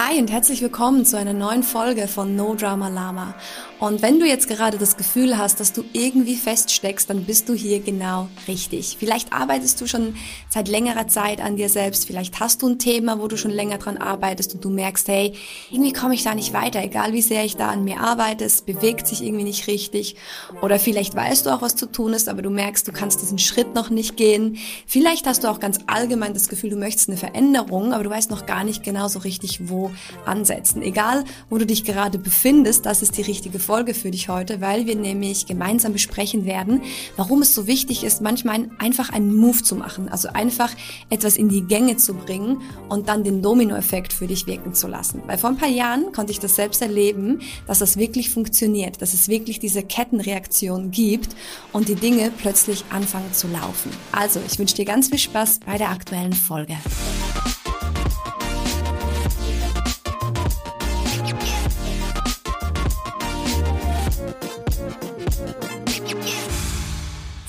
Hi und herzlich willkommen zu einer neuen Folge von No Drama Lama. Und wenn du jetzt gerade das Gefühl hast, dass du irgendwie feststeckst, dann bist du hier genau richtig. Vielleicht arbeitest du schon seit längerer Zeit an dir selbst, vielleicht hast du ein Thema, wo du schon länger dran arbeitest und du merkst, hey, irgendwie komme ich da nicht weiter, egal wie sehr ich da an mir arbeite, es bewegt sich irgendwie nicht richtig. Oder vielleicht weißt du auch, was zu tun ist, aber du merkst, du kannst diesen Schritt noch nicht gehen. Vielleicht hast du auch ganz allgemein das Gefühl, du möchtest eine Veränderung, aber du weißt noch gar nicht genau so richtig, wo ansetzen. Egal, wo du dich gerade befindest, das ist die richtige Folge für dich heute, weil wir nämlich gemeinsam besprechen werden, warum es so wichtig ist, manchmal einfach einen Move zu machen, also einfach etwas in die Gänge zu bringen und dann den Dominoeffekt für dich wirken zu lassen. Weil vor ein paar Jahren konnte ich das selbst erleben, dass das wirklich funktioniert, dass es wirklich diese Kettenreaktion gibt und die Dinge plötzlich anfangen zu laufen. Also, ich wünsche dir ganz viel Spaß bei der aktuellen Folge.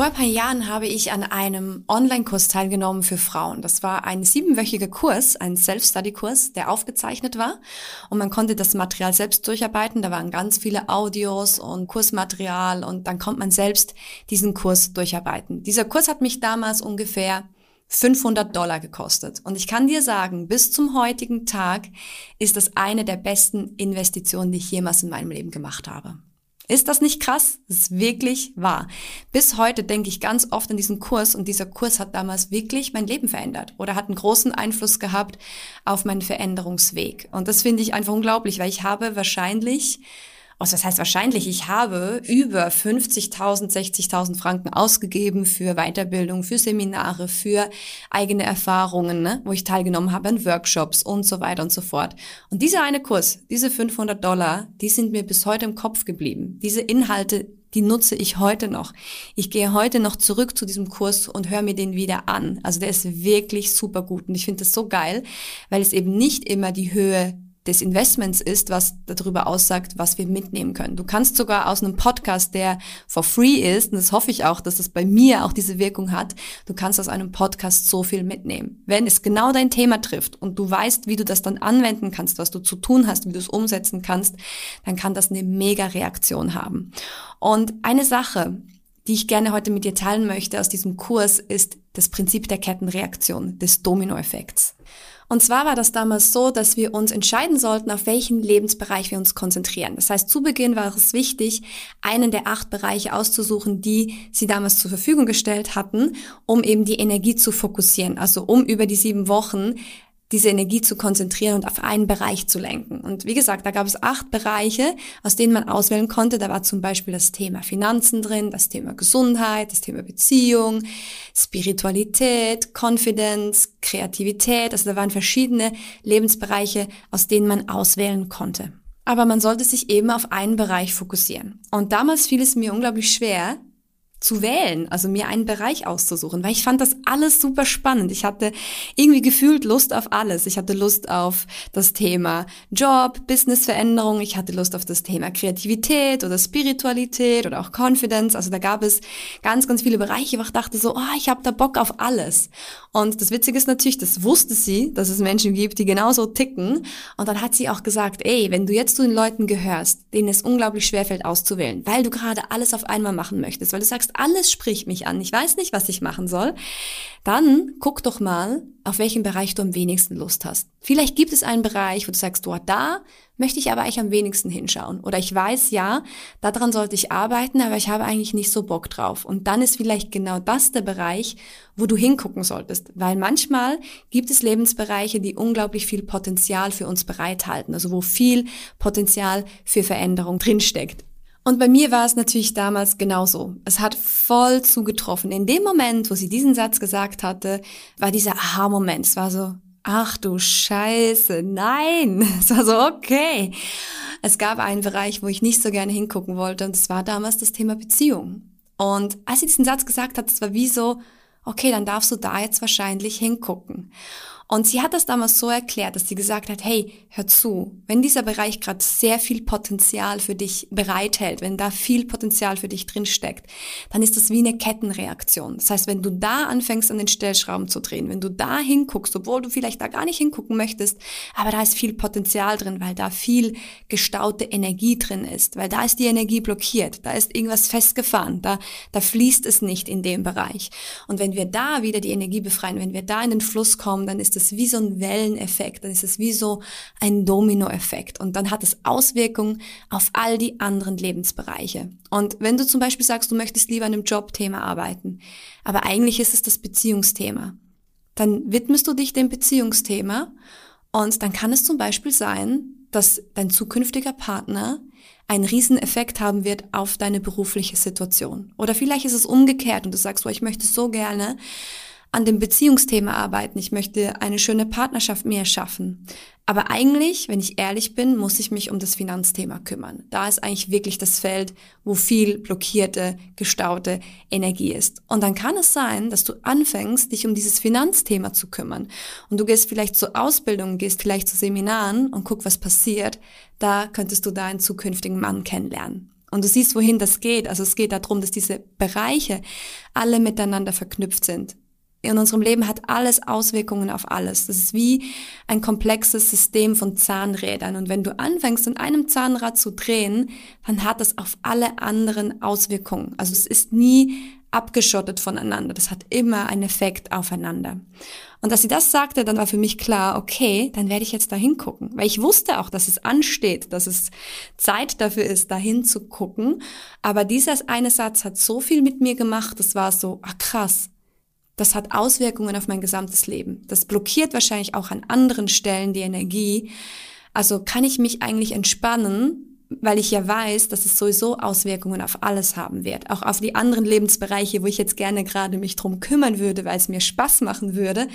Vor ein paar Jahren habe ich an einem Online-Kurs teilgenommen für Frauen. Das war ein siebenwöchiger Kurs, ein Self-Study-Kurs, der aufgezeichnet war. Und man konnte das Material selbst durcharbeiten. Da waren ganz viele Audios und Kursmaterial und dann konnte man selbst diesen Kurs durcharbeiten. Dieser Kurs hat mich damals ungefähr 500 Dollar gekostet. Und ich kann dir sagen, bis zum heutigen Tag ist das eine der besten Investitionen, die ich jemals in meinem Leben gemacht habe. Ist das nicht krass? Das ist wirklich wahr. Bis heute denke ich ganz oft an diesen Kurs und dieser Kurs hat damals wirklich mein Leben verändert oder hat einen großen Einfluss gehabt auf meinen Veränderungsweg. Und das finde ich einfach unglaublich, weil ich habe wahrscheinlich also das heißt wahrscheinlich, ich habe über 50.000, 60.000 Franken ausgegeben für Weiterbildung, für Seminare, für eigene Erfahrungen, ne, wo ich teilgenommen habe an Workshops und so weiter und so fort. Und dieser eine Kurs, diese 500 Dollar, die sind mir bis heute im Kopf geblieben. Diese Inhalte, die nutze ich heute noch. Ich gehe heute noch zurück zu diesem Kurs und höre mir den wieder an. Also der ist wirklich super gut und ich finde das so geil, weil es eben nicht immer die Höhe des Investments ist, was darüber aussagt, was wir mitnehmen können. Du kannst sogar aus einem Podcast, der for free ist, und das hoffe ich auch, dass das bei mir auch diese Wirkung hat, du kannst aus einem Podcast so viel mitnehmen. Wenn es genau dein Thema trifft und du weißt, wie du das dann anwenden kannst, was du zu tun hast, wie du es umsetzen kannst, dann kann das eine mega Reaktion haben. Und eine Sache, die ich gerne heute mit dir teilen möchte aus diesem Kurs, ist das Prinzip der Kettenreaktion, des Dominoeffekts. Und zwar war das damals so, dass wir uns entscheiden sollten, auf welchen Lebensbereich wir uns konzentrieren. Das heißt, zu Beginn war es wichtig, einen der acht Bereiche auszusuchen, die sie damals zur Verfügung gestellt hatten, um eben die Energie zu fokussieren. Also um über die sieben Wochen diese Energie zu konzentrieren und auf einen Bereich zu lenken. Und wie gesagt, da gab es acht Bereiche, aus denen man auswählen konnte. Da war zum Beispiel das Thema Finanzen drin, das Thema Gesundheit, das Thema Beziehung, Spiritualität, Confidence, Kreativität. Also da waren verschiedene Lebensbereiche, aus denen man auswählen konnte. Aber man sollte sich eben auf einen Bereich fokussieren. Und damals fiel es mir unglaublich schwer, zu wählen, also mir einen Bereich auszusuchen, weil ich fand das alles super spannend. Ich hatte irgendwie gefühlt Lust auf alles. Ich hatte Lust auf das Thema Job, Businessveränderung, ich hatte Lust auf das Thema Kreativität oder Spiritualität oder auch Confidence. Also da gab es ganz, ganz viele Bereiche, wo ich dachte so, oh, ich habe da Bock auf alles. Und das Witzige ist natürlich, das wusste sie, dass es Menschen gibt, die genauso ticken. Und dann hat sie auch gesagt, ey, wenn du jetzt zu den Leuten gehörst, denen es unglaublich schwerfällt auszuwählen, weil du gerade alles auf einmal machen möchtest, weil du sagst, alles spricht mich an, ich weiß nicht, was ich machen soll, dann guck doch mal, auf welchen Bereich du am wenigsten Lust hast. Vielleicht gibt es einen Bereich, wo du sagst, du, da möchte ich aber eigentlich am wenigsten hinschauen. Oder ich weiß, ja, daran sollte ich arbeiten, aber ich habe eigentlich nicht so Bock drauf. Und dann ist vielleicht genau das der Bereich, wo du hingucken solltest. Weil manchmal gibt es Lebensbereiche, die unglaublich viel Potenzial für uns bereithalten. Also wo viel Potenzial für Veränderung drinsteckt. Und bei mir war es natürlich damals genauso. Es hat voll zugetroffen. In dem Moment, wo sie diesen Satz gesagt hatte, war dieser Aha-Moment. Es war so, ach du Scheiße, nein. Es war so, okay. Es gab einen Bereich, wo ich nicht so gerne hingucken wollte und es war damals das Thema Beziehung. Und als sie diesen Satz gesagt hat, es war wie so, okay, dann darfst du da jetzt wahrscheinlich hingucken. Und sie hat das damals so erklärt, dass sie gesagt hat, hey, hör zu, wenn dieser Bereich gerade sehr viel Potenzial für dich bereithält, wenn da viel Potenzial für dich drinsteckt, dann ist das wie eine Kettenreaktion. Das heißt, wenn du da anfängst, an den Stellschrauben zu drehen, wenn du da hinguckst, obwohl du vielleicht da gar nicht hingucken möchtest, aber da ist viel Potenzial drin, weil da viel gestaute Energie drin ist, weil da ist die Energie blockiert, da ist irgendwas festgefahren, da, da fließt es nicht in dem Bereich. Und wenn wir da wieder die Energie befreien, wenn wir da in den Fluss kommen, dann ist es wie so ein Welleneffekt, dann ist es wie so ein Dominoeffekt und dann hat es Auswirkungen auf all die anderen Lebensbereiche. Und wenn du zum Beispiel sagst, du möchtest lieber an einem Jobthema arbeiten, aber eigentlich ist es das Beziehungsthema, dann widmest du dich dem Beziehungsthema und dann kann es zum Beispiel sein, dass dein zukünftiger Partner einen riesen Effekt haben wird auf deine berufliche Situation. Oder vielleicht ist es umgekehrt und du sagst, oh, ich möchte so gerne an dem Beziehungsthema arbeiten. Ich möchte eine schöne Partnerschaft mehr schaffen. Aber eigentlich, wenn ich ehrlich bin, muss ich mich um das Finanzthema kümmern. Da ist eigentlich wirklich das Feld, wo viel blockierte, gestaute Energie ist. Und dann kann es sein, dass du anfängst, dich um dieses Finanzthema zu kümmern. Und du gehst vielleicht zur Ausbildung, gehst vielleicht zu Seminaren und guck, was passiert. Da könntest du deinen zukünftigen Mann kennenlernen. Und du siehst, wohin das geht. Also es geht darum, dass diese Bereiche alle miteinander verknüpft sind in unserem Leben hat alles Auswirkungen auf alles. Das ist wie ein komplexes System von Zahnrädern. Und wenn du anfängst, in einem Zahnrad zu drehen, dann hat das auf alle anderen Auswirkungen. Also es ist nie abgeschottet voneinander. Das hat immer einen Effekt aufeinander. Und als sie das sagte, dann war für mich klar, okay, dann werde ich jetzt da hingucken. Weil ich wusste auch, dass es ansteht, dass es Zeit dafür ist, da hinzugucken. Aber dieser eine Satz hat so viel mit mir gemacht, das war so, ach krass, das hat Auswirkungen auf mein gesamtes Leben. Das blockiert wahrscheinlich auch an anderen Stellen die Energie. Also kann ich mich eigentlich entspannen, weil ich ja weiß, dass es sowieso Auswirkungen auf alles haben wird, auch auf die anderen Lebensbereiche, wo ich jetzt gerne gerade mich drum kümmern würde, weil es mir Spaß machen würde.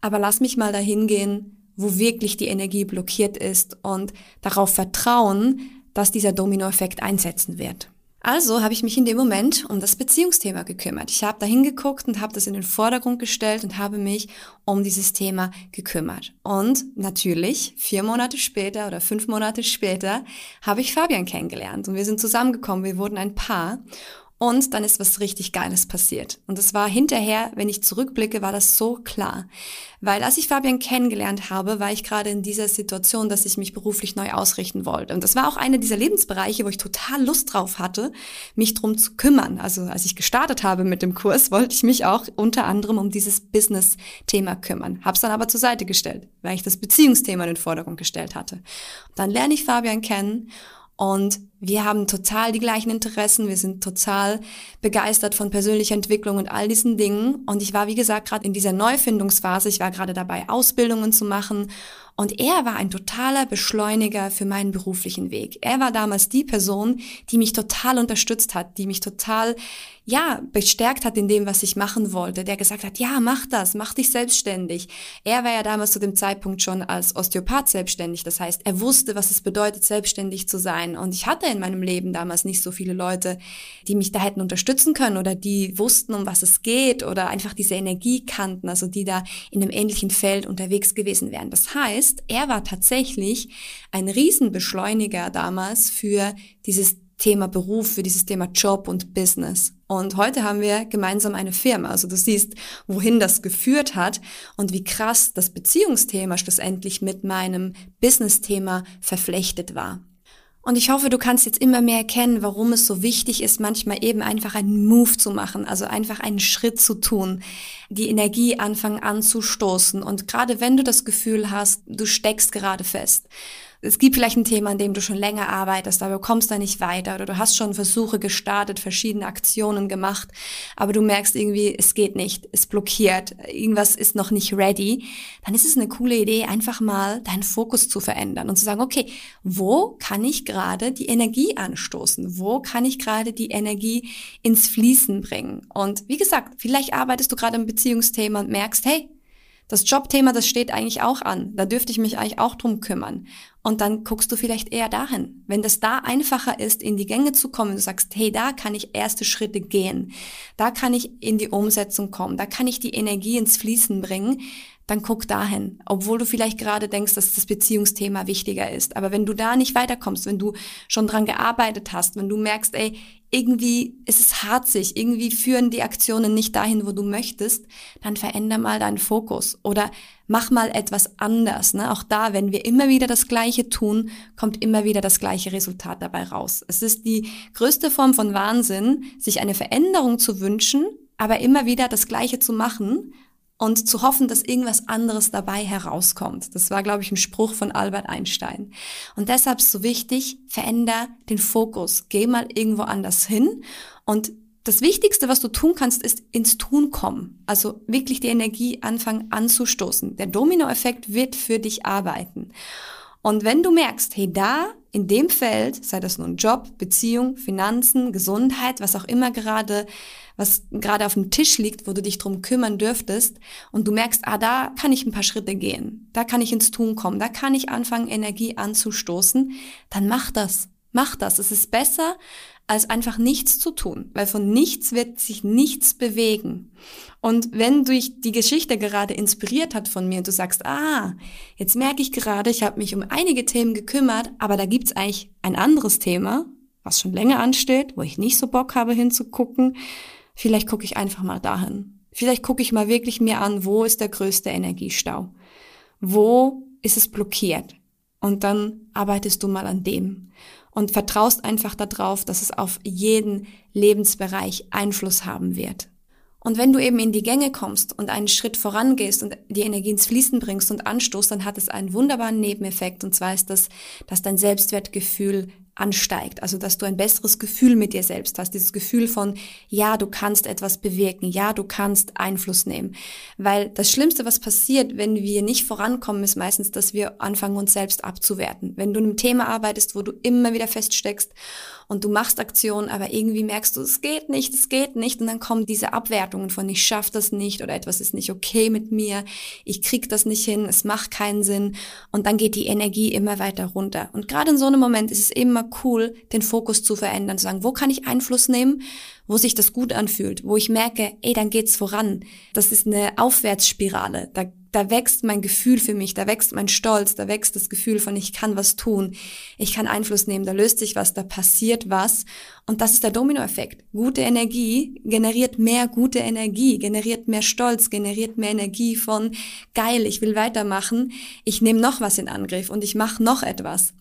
Aber lass mich mal dahin gehen, wo wirklich die Energie blockiert ist und darauf vertrauen, dass dieser Dominoeffekt einsetzen wird. Also habe ich mich in dem Moment um das Beziehungsthema gekümmert. Ich habe da hingeguckt und habe das in den Vordergrund gestellt und habe mich um dieses Thema gekümmert. Und natürlich, vier Monate später oder fünf Monate später, habe ich Fabian kennengelernt und wir sind zusammengekommen, wir wurden ein Paar. Und dann ist was richtig Geiles passiert. Und es war hinterher, wenn ich zurückblicke, war das so klar. Weil als ich Fabian kennengelernt habe, war ich gerade in dieser Situation, dass ich mich beruflich neu ausrichten wollte. Und das war auch einer dieser Lebensbereiche, wo ich total Lust drauf hatte, mich drum zu kümmern. Also als ich gestartet habe mit dem Kurs, wollte ich mich auch unter anderem um dieses Business-Thema kümmern. Hab's dann aber zur Seite gestellt, weil ich das Beziehungsthema in den Vordergrund gestellt hatte. Und dann lerne ich Fabian kennen und wir haben total die gleichen Interessen, wir sind total begeistert von persönlicher Entwicklung und all diesen Dingen. Und ich war, wie gesagt, gerade in dieser Neufindungsphase, ich war gerade dabei, Ausbildungen zu machen und er war ein totaler Beschleuniger für meinen beruflichen Weg. Er war damals die Person, die mich total unterstützt hat, die mich total, ja, bestärkt hat in dem, was ich machen wollte, der gesagt hat, ja, mach das, mach dich selbstständig. Er war ja damals zu dem Zeitpunkt schon als Osteopath selbstständig. Das heißt, er wusste, was es bedeutet, selbstständig zu sein. Und ich hatte in meinem Leben damals nicht so viele Leute, die mich da hätten unterstützen können oder die wussten, um was es geht oder einfach diese Energie kannten, also die da in einem ähnlichen Feld unterwegs gewesen wären. Das heißt, ist, er war tatsächlich ein Riesenbeschleuniger damals für dieses Thema Beruf, für dieses Thema Job und Business. Und heute haben wir gemeinsam eine Firma. Also du siehst, wohin das geführt hat und wie krass das Beziehungsthema schlussendlich mit meinem Business-Thema verflechtet war. Und ich hoffe, du kannst jetzt immer mehr erkennen, warum es so wichtig ist, manchmal eben einfach einen Move zu machen, also einfach einen Schritt zu tun, die Energie anfangen anzustoßen. Und gerade wenn du das Gefühl hast, du steckst gerade fest, es gibt vielleicht ein Thema, an dem du schon länger arbeitest, aber du kommst da nicht weiter oder du hast schon Versuche gestartet, verschiedene Aktionen gemacht, aber du merkst irgendwie, es geht nicht, es blockiert, irgendwas ist noch nicht ready, dann ist es eine coole Idee, einfach mal deinen Fokus zu verändern und zu sagen, okay, wo kann ich gerade die Energie anstoßen? Wo kann ich gerade die Energie ins Fließen bringen? Und wie gesagt, vielleicht arbeitest du gerade im Beziehungsthema und merkst, hey, das Jobthema, das steht eigentlich auch an. Da dürfte ich mich eigentlich auch drum kümmern. Und dann guckst du vielleicht eher dahin. Wenn das da einfacher ist, in die Gänge zu kommen, du sagst, hey, da kann ich erste Schritte gehen, da kann ich in die Umsetzung kommen, da kann ich die Energie ins Fließen bringen, dann guck dahin. Obwohl du vielleicht gerade denkst, dass das Beziehungsthema wichtiger ist. Aber wenn du da nicht weiterkommst, wenn du schon dran gearbeitet hast, wenn du merkst, ey, irgendwie ist es harzig, irgendwie führen die Aktionen nicht dahin, wo du möchtest, dann veränder mal deinen Fokus oder mach mal etwas anders. Ne? Auch da, wenn wir immer wieder das Gleiche tun, kommt immer wieder das gleiche Resultat dabei raus. Es ist die größte Form von Wahnsinn, sich eine Veränderung zu wünschen, aber immer wieder das Gleiche zu machen und zu hoffen, dass irgendwas anderes dabei herauskommt. Das war, glaube ich, ein Spruch von Albert Einstein. Und deshalb ist so wichtig, veränder den Fokus. Geh mal irgendwo anders hin. Und das Wichtigste, was du tun kannst, ist ins Tun kommen. Also wirklich die Energie anfangen anzustoßen. Der Dominoeffekt wird für dich arbeiten. Und wenn du merkst, hey, da in dem Feld, sei das nun Job, Beziehung, Finanzen, Gesundheit, was auch immer gerade was gerade auf dem Tisch liegt, wo du dich drum kümmern dürftest und du merkst, ah, da kann ich ein paar Schritte gehen, da kann ich ins Tun kommen, da kann ich anfangen, Energie anzustoßen, dann mach das. Mach das. Es ist besser, als einfach nichts zu tun, weil von nichts wird sich nichts bewegen. Und wenn dich die Geschichte gerade inspiriert hat von mir und du sagst, ah, jetzt merke ich gerade, ich habe mich um einige Themen gekümmert, aber da gibt's eigentlich ein anderes Thema, was schon länger ansteht, wo ich nicht so Bock habe hinzugucken, vielleicht gucke ich einfach mal dahin. Vielleicht gucke ich mal wirklich mir an, wo ist der größte Energiestau? Wo ist es blockiert? Und dann arbeitest du mal an dem und vertraust einfach darauf, dass es auf jeden Lebensbereich Einfluss haben wird. Und wenn du eben in die Gänge kommst und einen Schritt vorangehst und die Energie ins Fließen bringst und anstoßt, dann hat es einen wunderbaren Nebeneffekt und zwar ist das, dass dein Selbstwertgefühl ansteigt. Also, dass du ein besseres Gefühl mit dir selbst hast. Dieses Gefühl von, ja, du kannst etwas bewirken. Ja, du kannst Einfluss nehmen. Weil das Schlimmste, was passiert, wenn wir nicht vorankommen, ist meistens, dass wir anfangen, uns selbst abzuwerten. Wenn du in einem Thema arbeitest, wo du immer wieder feststeckst und du machst Aktionen, aber irgendwie merkst du, es geht nicht, es geht nicht und dann kommen diese Abwertungen von ich schaff das nicht oder etwas ist nicht okay mit mir, ich krieg das nicht hin, es macht keinen Sinn und dann geht die Energie immer weiter runter. Und gerade in so einem Moment ist es immer cool, den Fokus zu verändern, zu sagen, wo kann ich Einfluss nehmen, wo sich das gut anfühlt, wo ich merke, ey, dann geht's voran. Das ist eine Aufwärtsspirale. Da da wächst mein Gefühl für mich, da wächst mein Stolz, da wächst das Gefühl von, ich kann was tun, ich kann Einfluss nehmen, da löst sich was, da passiert was. Und das ist der Dominoeffekt. Gute Energie generiert mehr gute Energie, generiert mehr Stolz, generiert mehr Energie von, geil, ich will weitermachen, ich nehme noch was in Angriff und ich mache noch etwas.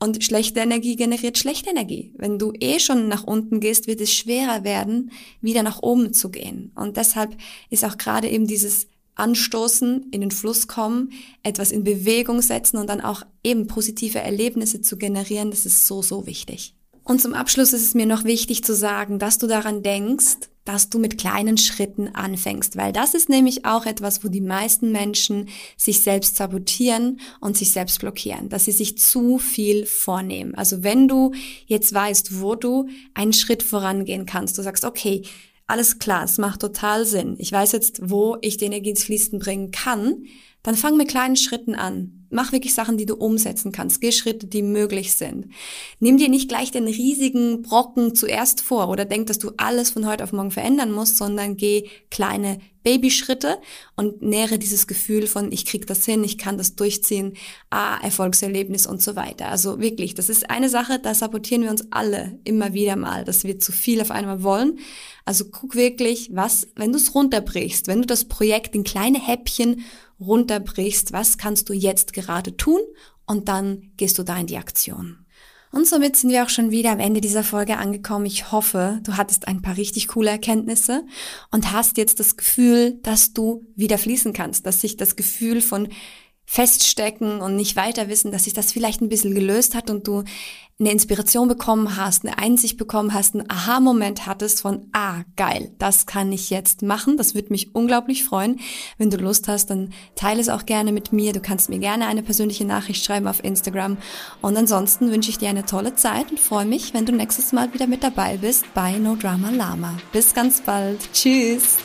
Und schlechte Energie generiert schlechte Energie. Wenn du eh schon nach unten gehst, wird es schwerer werden, wieder nach oben zu gehen. Und deshalb ist auch gerade eben dieses anstoßen, in den Fluss kommen, etwas in Bewegung setzen und dann auch eben positive Erlebnisse zu generieren, das ist so, so wichtig. Und zum Abschluss ist es mir noch wichtig zu sagen, dass du daran denkst, dass du mit kleinen Schritten anfängst, weil das ist nämlich auch etwas, wo die meisten Menschen sich selbst sabotieren und sich selbst blockieren, dass sie sich zu viel vornehmen. Also wenn du jetzt weißt, wo du einen Schritt vorangehen kannst, du sagst, okay, alles klar, es macht total Sinn. Ich weiß jetzt, wo ich die Energie ins Fließen bringen kann. Dann fang mit kleinen Schritten an. Mach wirklich Sachen, die du umsetzen kannst. Geh Schritte, die möglich sind. Nimm dir nicht gleich den riesigen Brocken zuerst vor oder denk, dass du alles von heute auf morgen verändern musst, sondern geh kleine Babyschritte und nähere dieses Gefühl von, ich krieg das hin, ich kann das durchziehen, ah, Erfolgserlebnis und so weiter. Also wirklich, das ist eine Sache, da sabotieren wir uns alle immer wieder mal, dass wir zu viel auf einmal wollen. Also guck wirklich, was, wenn du es runterbrichst, wenn du das Projekt in kleine Häppchen runterbrichst, was kannst du jetzt gerade tun? Und dann gehst du da in die Aktion. Und somit sind wir auch schon wieder am Ende dieser Folge angekommen. Ich hoffe, du hattest ein paar richtig coole Erkenntnisse und hast jetzt das Gefühl, dass du wieder fließen kannst, dass sich das Gefühl von feststecken und nicht weiter wissen, dass sich das vielleicht ein bisschen gelöst hat und du eine Inspiration bekommen hast, eine Einsicht bekommen hast, einen Aha-Moment hattest von, ah, geil, das kann ich jetzt machen. Das würde mich unglaublich freuen. Wenn du Lust hast, dann teile es auch gerne mit mir. Du kannst mir gerne eine persönliche Nachricht schreiben auf Instagram. Und ansonsten wünsche ich dir eine tolle Zeit und freue mich, wenn du nächstes Mal wieder mit dabei bist bei No Drama Lama. Bis ganz bald. Tschüss.